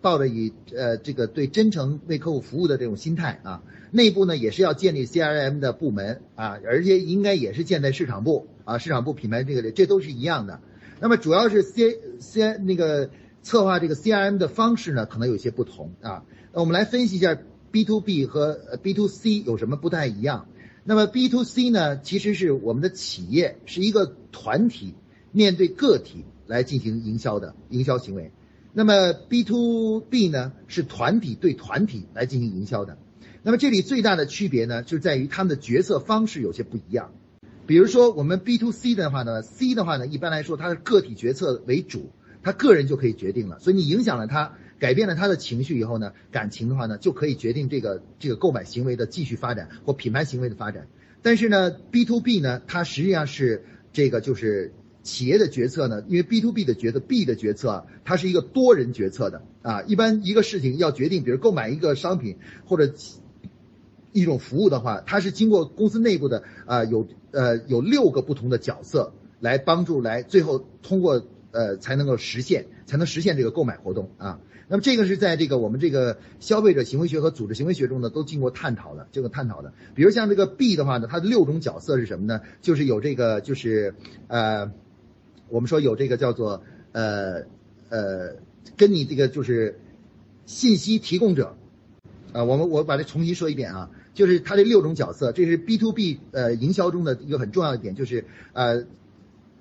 抱着以呃这个对真诚为客户服务的这种心态啊。内部呢也是要建立 CRM 的部门啊，而且应该也是建在市场部啊，市场部品牌这个这都是一样的。那么主要是 C C 那个策划这个 CRM 的方式呢，可能有些不同啊。那我们来分析一下 B to B 和 B to C 有什么不太一样。那么 B to C 呢，其实是我们的企业是一个团体面对个体来进行营销的营销行为。那么 B to B 呢，是团体对团体来进行营销的。那么这里最大的区别呢，就在于他们的决策方式有些不一样。比如说我们 B to C 的话呢，C 的话呢，一般来说它是个体决策为主，他个人就可以决定了。所以你影响了他，改变了他的情绪以后呢，感情的话呢，就可以决定这个这个购买行为的继续发展或品牌行为的发展。但是呢，B to B 呢，它实际上是这个就是企业的决策呢，因为 B to B 的决策，B 的决策它是一个多人决策的啊。一般一个事情要决定，比如购买一个商品或者一种服务的话，它是经过公司内部的啊有呃有六个不同的角色来帮助来最后通过呃才能够实现才能实现这个购买活动啊。那么这个是在这个我们这个消费者行为学和组织行为学中呢都经过探讨的，这个探讨的。比如像这个 B 的话呢，它的六种角色是什么呢？就是有这个就是呃。我们说有这个叫做呃呃，跟你这个就是信息提供者啊，我们我把它重新说一遍啊，就是它这六种角色，这是 B to B 呃营销中的一个很重要的点，就是呃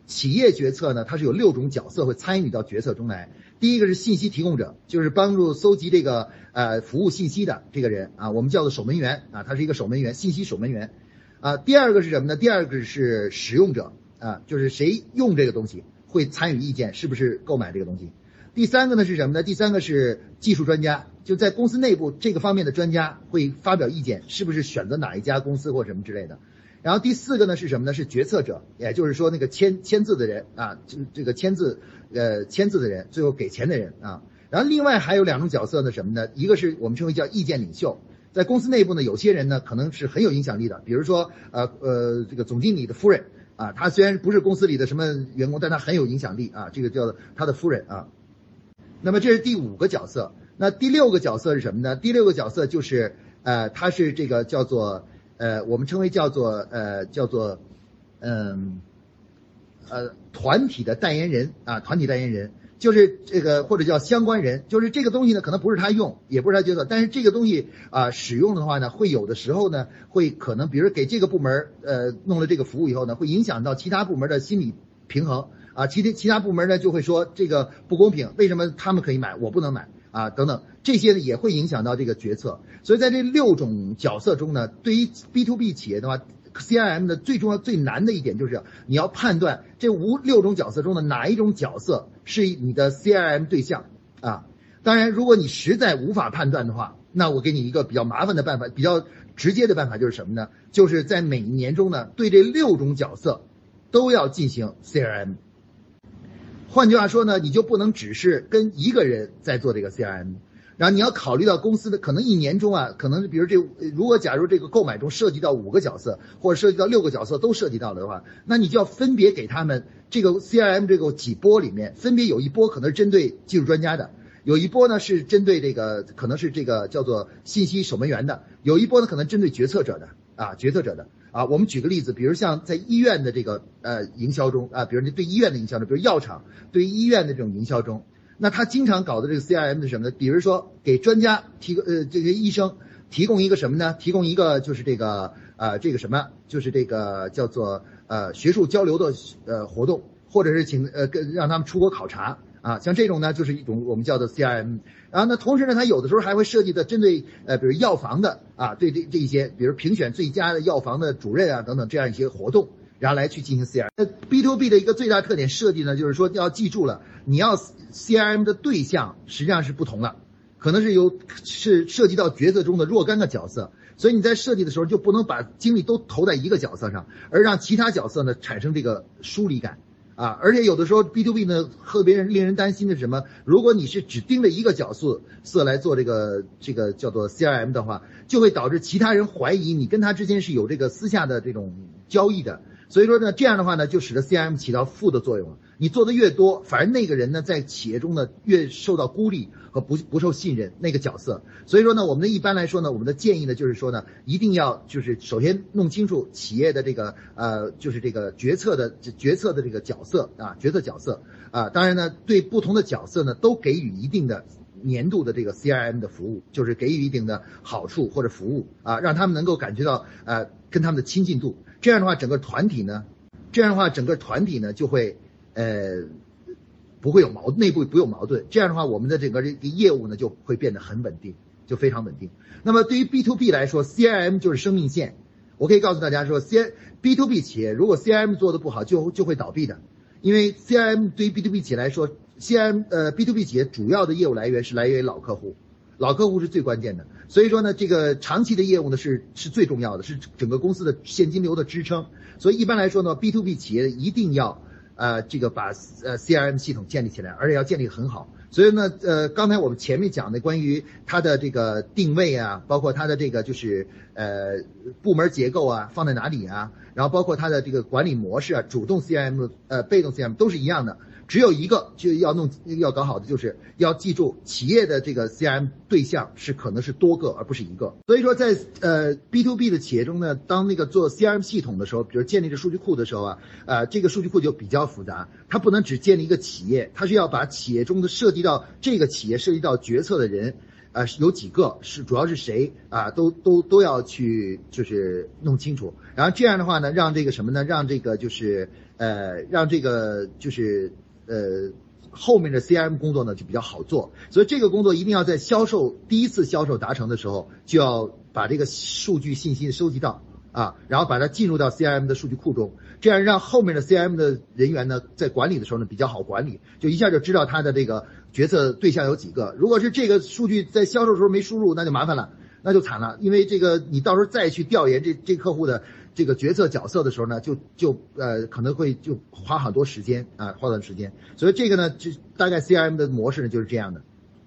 企业决策呢，它是有六种角色会参与到决策中来。第一个是信息提供者，就是帮助搜集这个呃服务信息的这个人啊，我们叫做守门员啊，他是一个守门员，信息守门员啊。第二个是什么呢？第二个是使用者。啊，就是谁用这个东西会参与意见，是不是购买这个东西？第三个呢是什么呢？第三个是技术专家，就在公司内部这个方面的专家会发表意见，是不是选择哪一家公司或什么之类的？然后第四个呢是什么呢？是决策者，也就是说那个签签字的人啊，就这个签字呃签字的人，最后给钱的人啊。然后另外还有两种角色呢，什么呢？一个是我们称为叫意见领袖，在公司内部呢，有些人呢可能是很有影响力的，比如说呃呃这个总经理的夫人。啊，他虽然不是公司里的什么员工，但他很有影响力啊。这个叫他的夫人啊。那么这是第五个角色。那第六个角色是什么呢？第六个角色就是呃，他是这个叫做呃，我们称为叫做呃，叫做嗯呃团体的代言人啊，团体代言人。就是这个或者叫相关人，就是这个东西呢，可能不是他用，也不是他决策，但是这个东西啊使用的话呢，会有的时候呢，会可能，比如给这个部门呃弄了这个服务以后呢，会影响到其他部门的心理平衡啊，其他其他部门呢就会说这个不公平，为什么他们可以买我不能买啊等等，这些呢也会影响到这个决策。所以在这六种角色中呢，对于 B to B 企业的话。CRM 的最重要、最难的一点就是你要判断这五六种角色中的哪一种角色是你的 CRM 对象啊。当然，如果你实在无法判断的话，那我给你一个比较麻烦的办法，比较直接的办法就是什么呢？就是在每一年中呢，对这六种角色都要进行 CRM。换句话说呢，你就不能只是跟一个人在做这个 CRM。然后你要考虑到公司的可能一年中啊，可能比如这如果假如这个购买中涉及到五个角色，或者涉及到六个角色都涉及到了的话，那你就要分别给他们这个 CRM 这个几波里面，分别有一波可能是针对技术专家的，有一波呢是针对这个可能是这个叫做信息守门员的，有一波呢可能针对决策者的啊决策者的啊。我们举个例子，比如像在医院的这个呃营销中啊，比如你对医院的营销中，比如药厂对医院的这种营销中。那他经常搞的这个 CRM 是什么呢？比如说给专家提供呃这些医生提供一个什么呢？提供一个就是这个呃这个什么？就是这个叫做呃学术交流的呃活动，或者是请呃跟让他们出国考察啊，像这种呢就是一种我们叫做 CRM。然后呢，同时呢，它有的时候还会设计的针对呃比如药房的啊，对这这一些，比如评选最佳的药房的主任啊等等这样一些活动。然后来去进行 CRM。那 B to B 的一个最大特点设计呢，就是说要记住了，你要 CRM 的对象实际上是不同的，可能是有是涉及到角色中的若干个角色，所以你在设计的时候就不能把精力都投在一个角色上，而让其他角色呢产生这个疏离感啊。而且有的时候 B to B 呢特别人令人担心的是什么？如果你是只盯着一个角色色来做这个这个叫做 CRM 的话，就会导致其他人怀疑你跟他之间是有这个私下的这种交易的。所以说呢，这样的话呢，就使得 CRM 起到负的作用了。你做的越多，反而那个人呢，在企业中呢，越受到孤立和不不受信任那个角色。所以说呢，我们的一般来说呢，我们的建议呢，就是说呢，一定要就是首先弄清楚企业的这个呃，就是这个决策的决策的这个角色啊，决策角色啊。当然呢，对不同的角色呢，都给予一定的年度的这个 CRM 的服务，就是给予一定的好处或者服务啊，让他们能够感觉到呃，跟他们的亲近度。这样的话，整个团体呢，这样的话，整个团体呢就会，呃，不会有矛内部不有矛盾。这样的话，我们的整个这个业务呢就会变得很稳定，就非常稳定。那么对于 B to B 来说，CRM 就是生命线。我可以告诉大家说，C B to B 企业如果 CRM 做的不好，就就会倒闭的。因为 CRM 对于 B to B 企业来说，CRM 呃 B to B 企业主要的业务来源是来源于老客户。老客户是最关键的，所以说呢，这个长期的业务呢是是最重要的，是整个公司的现金流的支撑。所以一般来说呢，B to B 企业一定要，呃这个把呃 CRM 系统建立起来，而且要建立很好。所以呢，呃，刚才我们前面讲的关于它的这个定位啊，包括它的这个就是呃部门结构啊，放在哪里啊，然后包括它的这个管理模式啊，主动 CRM 呃被动 CRM 都是一样的。只有一个就要弄要搞好的，就是要记住企业的这个 CRM 对象是可能是多个，而不是一个。所以说，在呃 B to B 的企业中呢，当那个做 CRM 系统的时候，比如建立这数据库的时候啊，呃，这个数据库就比较复杂，它不能只建立一个企业，它是要把企业中的涉及到这个企业涉及到决策的人，呃，有几个是主要是谁啊，都都都要去就是弄清楚。然后这样的话呢，让这个什么呢？让这个就是呃，让这个就是。呃，后面的 CRM 工作呢就比较好做，所以这个工作一定要在销售第一次销售达成的时候，就要把这个数据信息收集到啊，然后把它进入到 CRM 的数据库中，这样让后面的 CRM 的人员呢在管理的时候呢比较好管理，就一下就知道他的这个决策对象有几个。如果是这个数据在销售时候没输入，那就麻烦了，那就惨了，因为这个你到时候再去调研这这客户的。这个决策角色的时候呢，就就呃可能会就花很多时间啊，花很多时间。所以这个呢，就大概 CRM 的模式呢就是这样的。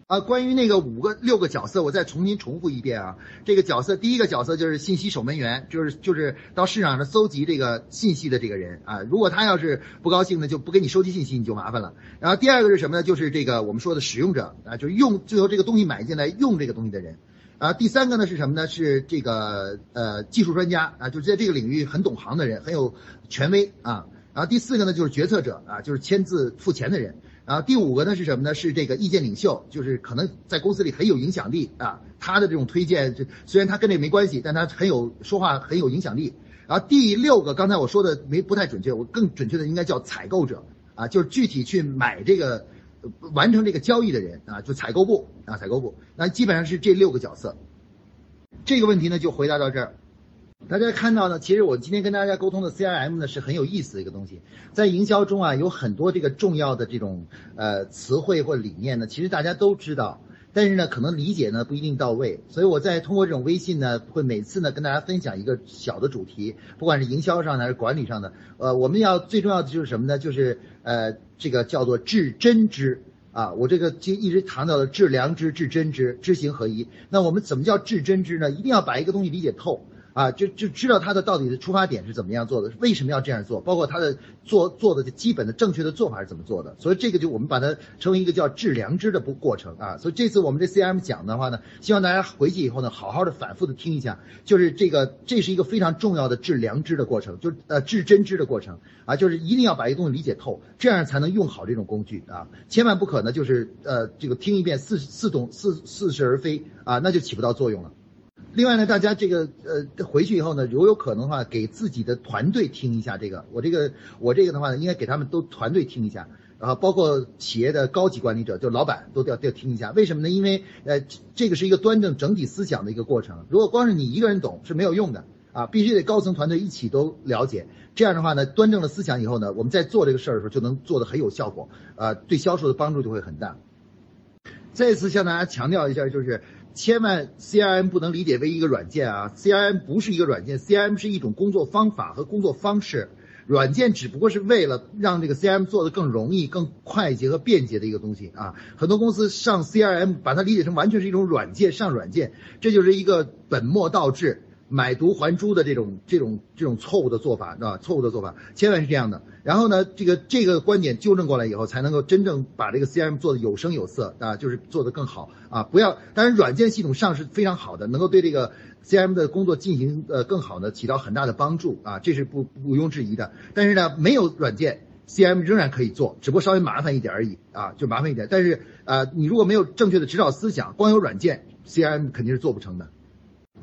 啊，关于那个五个六个角色，我再重新重复一遍啊。这个角色，第一个角色就是信息守门员，就是就是到市场上搜集这个信息的这个人啊。如果他要是不高兴呢，就不给你收集信息，你就麻烦了。然后第二个是什么呢？就是这个我们说的使用者啊，就是用最后这个东西买进来用这个东西的人。啊，第三个呢是什么呢？是这个呃技术专家啊，就是在这个领域很懂行的人，很有权威啊。然后第四个呢就是决策者啊，就是签字付钱的人。然后第五个呢是什么呢？是这个意见领袖，就是可能在公司里很有影响力啊。他的这种推荐，虽然他跟这没关系，但他很有说话很有影响力。然后第六个，刚才我说的没不太准确，我更准确的应该叫采购者啊，就是具体去买这个。完成这个交易的人啊，就采购部啊，采购部，那基本上是这六个角色。这个问题呢，就回答到这儿。大家看到呢，其实我今天跟大家沟通的 CRM 呢，是很有意思的一个东西。在营销中啊，有很多这个重要的这种呃词汇或理念呢，其实大家都知道。但是呢，可能理解呢不一定到位，所以我在通过这种微信呢，会每次呢跟大家分享一个小的主题，不管是营销上的还是管理上的，呃，我们要最重要的就是什么呢？就是呃，这个叫做致真知啊，我这个就一直谈到了致良知、致真知、知行合一。那我们怎么叫致真知呢？一定要把一个东西理解透。啊，就就知道他的到底的出发点是怎么样做的，为什么要这样做，包括他的做做的基本的正确的做法是怎么做的。所以这个就我们把它称为一个叫治良知的不过程啊。所以这次我们这 CM 讲的话呢，希望大家回去以后呢，好好的反复的听一下，就是这个这是一个非常重要的治良知的过程，就是呃治真知的过程啊，就是一定要把一个东西理解透，这样才能用好这种工具啊，千万不可呢就是呃这个听一遍似似懂似似是而非啊，那就起不到作用了。另外呢，大家这个呃回去以后呢，如果有可能的话，给自己的团队听一下这个。我这个我这个的话呢，应该给他们都团队听一下，然后包括企业的高级管理者，就老板都要要听一下。为什么呢？因为呃这个是一个端正整体思想的一个过程。如果光是你一个人懂是没有用的啊，必须得高层团队一起都了解。这样的话呢，端正了思想以后呢，我们在做这个事儿的时候就能做得很有效果，啊，对销售的帮助就会很大。再次向大家强调一下，就是。千万 CIM 不能理解为一个软件啊，CIM 不是一个软件，CIM 是一种工作方法和工作方式，软件只不过是为了让这个 CRM 做的更容易、更快捷和便捷的一个东西啊。很多公司上 CIM，把它理解成完全是一种软件上软件，这就是一个本末倒置。买椟还珠的这种这种这种错误的做法，啊，错误的做法，千万是这样的。然后呢，这个这个观点纠正过来以后，才能够真正把这个 C M 做的有声有色啊，就是做的更好啊。不要，当然软件系统上是非常好的，能够对这个 C M 的工作进行呃更好的起到很大的帮助啊，这是不毋庸置疑的。但是呢，没有软件 C M 仍然可以做，只不过稍微麻烦一点而已啊，就麻烦一点。但是啊，你如果没有正确的指导思想，光有软件 C M 肯定是做不成的。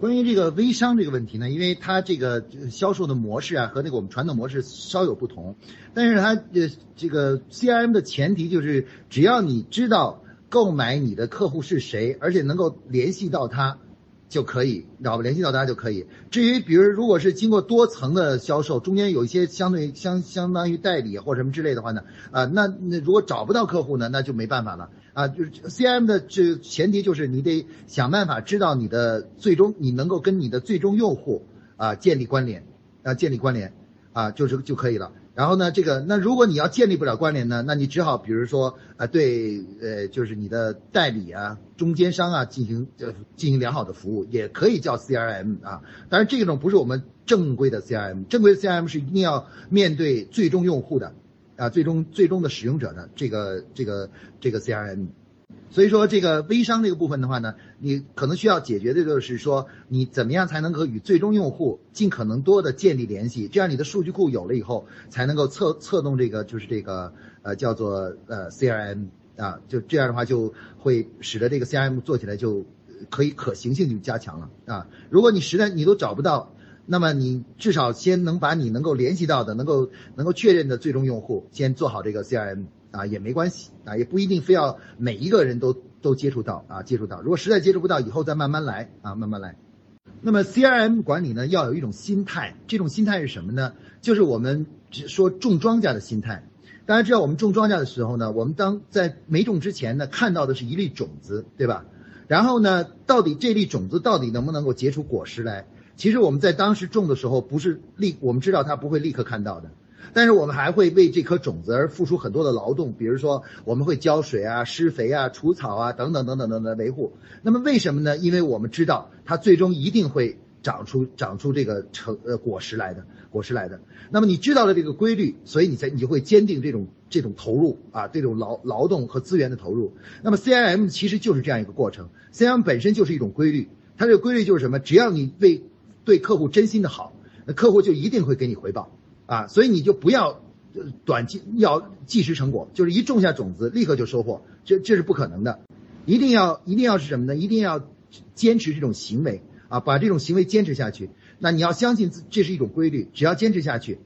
关于这个微商这个问题呢，因为它这个销售的模式啊和那个我们传统模式稍有不同，但是它呃这个 CRM 的前提就是只要你知道购买你的客户是谁，而且能够联系到他。就可以，知道吧？联系到他就可以。至于比如如果是经过多层的销售，中间有一些相对相相当于代理或什么之类的话呢，啊，那那如果找不到客户呢，那就没办法了啊。就是 CM 的这前提就是你得想办法知道你的最终你能够跟你的最终用户啊建立关联啊建立关联啊就是就可以了。然后呢，这个那如果你要建立不了关联呢，那你只好比如说啊，对呃，就是你的代理啊、中间商啊进行呃进行良好的服务，也可以叫 CRM 啊。当然这种不是我们正规的 CRM，正规的 CRM 是一定要面对最终用户的啊，最终最终的使用者的这个这个这个 CRM。所以说，这个微商这个部分的话呢，你可能需要解决的就是说，你怎么样才能够与最终用户尽可能多的建立联系？这样你的数据库有了以后，才能够策策动这个就是这个呃叫做呃 CRM 啊，就这样的话就会使得这个 CRM 做起来就可以可行性就加强了啊。如果你实在你都找不到，那么你至少先能把你能够联系到的、能够能够确认的最终用户先做好这个 CRM。啊，也没关系啊，也不一定非要每一个人都都接触到啊，接触到。如果实在接触不到，以后再慢慢来啊，慢慢来。那么 CRM 管理呢，要有一种心态，这种心态是什么呢？就是我们只说种庄稼的心态。大家知道，我们种庄稼的时候呢，我们当在没种之前呢，看到的是一粒种子，对吧？然后呢，到底这粒种子到底能不能够结出果实来？其实我们在当时种的时候，不是立，我们知道它不会立刻看到的。但是我们还会为这颗种子而付出很多的劳动，比如说我们会浇水啊、施肥啊、除草啊等等等等等等维护。那么为什么呢？因为我们知道它最终一定会长出长出这个成呃果实来的果实来的。那么你知道了这个规律，所以你才你就会坚定这种这种投入啊，这种劳劳动和资源的投入。那么 C I M 其实就是这样一个过程，C I M 本身就是一种规律，它这个规律就是什么？只要你为对客户真心的好，那客户就一定会给你回报。啊，所以你就不要短期要即时成果，就是一种下种子立刻就收获，这这是不可能的。一定要一定要是什么呢？一定要坚持这种行为啊，把这种行为坚持下去。那你要相信这是一种规律，只要坚持下去，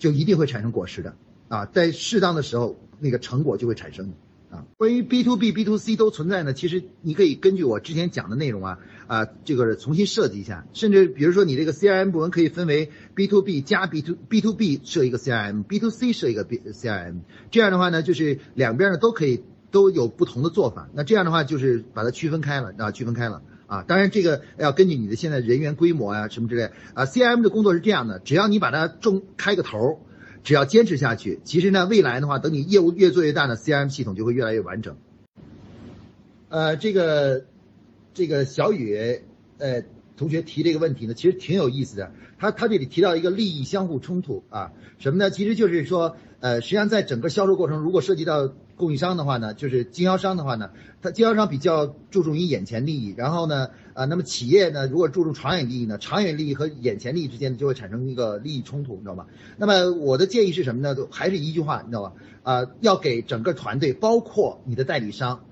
就一定会产生果实的啊，在适当的时候，那个成果就会产生。啊，关于 B to B、B to C 都存在呢。其实你可以根据我之前讲的内容啊，啊，这个重新设计一下。甚至比如说，你这个 CRM 部门可以分为 B to B 加 B to B to B 设一个 CRM，B to C 设一个 B CRM。这样的话呢，就是两边呢都可以都有不同的做法。那这样的话就是把它区分开了啊，区分开了啊。当然这个要根据你的现在人员规模啊什么之类啊。CRM 的工作是这样的，只要你把它中开个头。只要坚持下去，其实呢，未来的话，等你业务越做越大呢，CRM 系统就会越来越完整。呃，这个这个小雨呃同学提这个问题呢，其实挺有意思的。他他这里提到一个利益相互冲突啊，什么呢？其实就是说，呃，实际上在整个销售过程，如果涉及到供应商的话呢，就是经销商的话呢，他经销商比较注重于眼前利益，然后呢，啊，那么企业呢，如果注重长远利益呢，长远利益和眼前利益之间，就会产生一个利益冲突，你知道吗？那么我的建议是什么呢？还是一句话，你知道吧？啊，要给整个团队，包括你的代理商，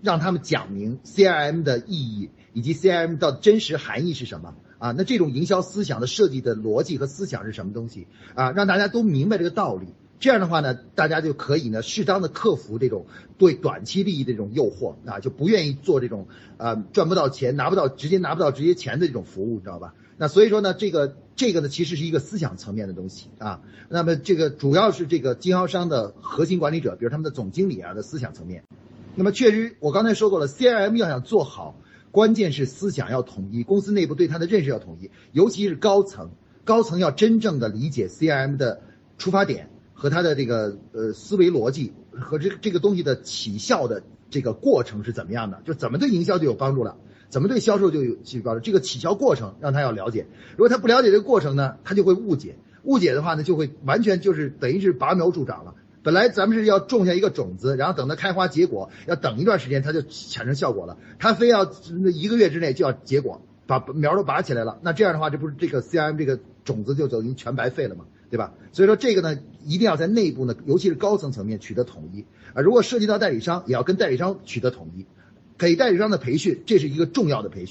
让他们讲明 CRM 的意义以及 CRM 的真实含义是什么啊？那这种营销思想的设计的逻辑和思想是什么东西啊？让大家都明白这个道理。这样的话呢，大家就可以呢适当的克服这种对短期利益的这种诱惑啊，就不愿意做这种呃赚不到钱、拿不到直接拿不到直接钱的这种服务，知道吧？那所以说呢，这个这个呢其实是一个思想层面的东西啊。那么这个主要是这个经销商的核心管理者，比如他们的总经理啊的思想层面。那么确实，我刚才说过了，CRM 要想做好，关键是思想要统一，公司内部对它的认识要统一，尤其是高层，高层要真正的理解 CRM 的出发点。和他的这个呃思维逻辑和这这个东西的起效的这个过程是怎么样的？就怎么对营销就有帮助了，怎么对销售就有起帮助？这个起效过程让他要了解。如果他不了解这个过程呢，他就会误解。误解的话呢，就会完全就是等于是拔苗助长了。本来咱们是要种下一个种子，然后等它开花结果，要等一段时间它就产生效果了。他非要那一个月之内就要结果，把苗都拔起来了。那这样的话，这不是这个 CRM 这个种子就等于全白费了吗？对吧？所以说这个呢，一定要在内部呢，尤其是高层层面取得统一啊。如果涉及到代理商，也要跟代理商取得统一，给代理商的培训，这是一个重要的培训。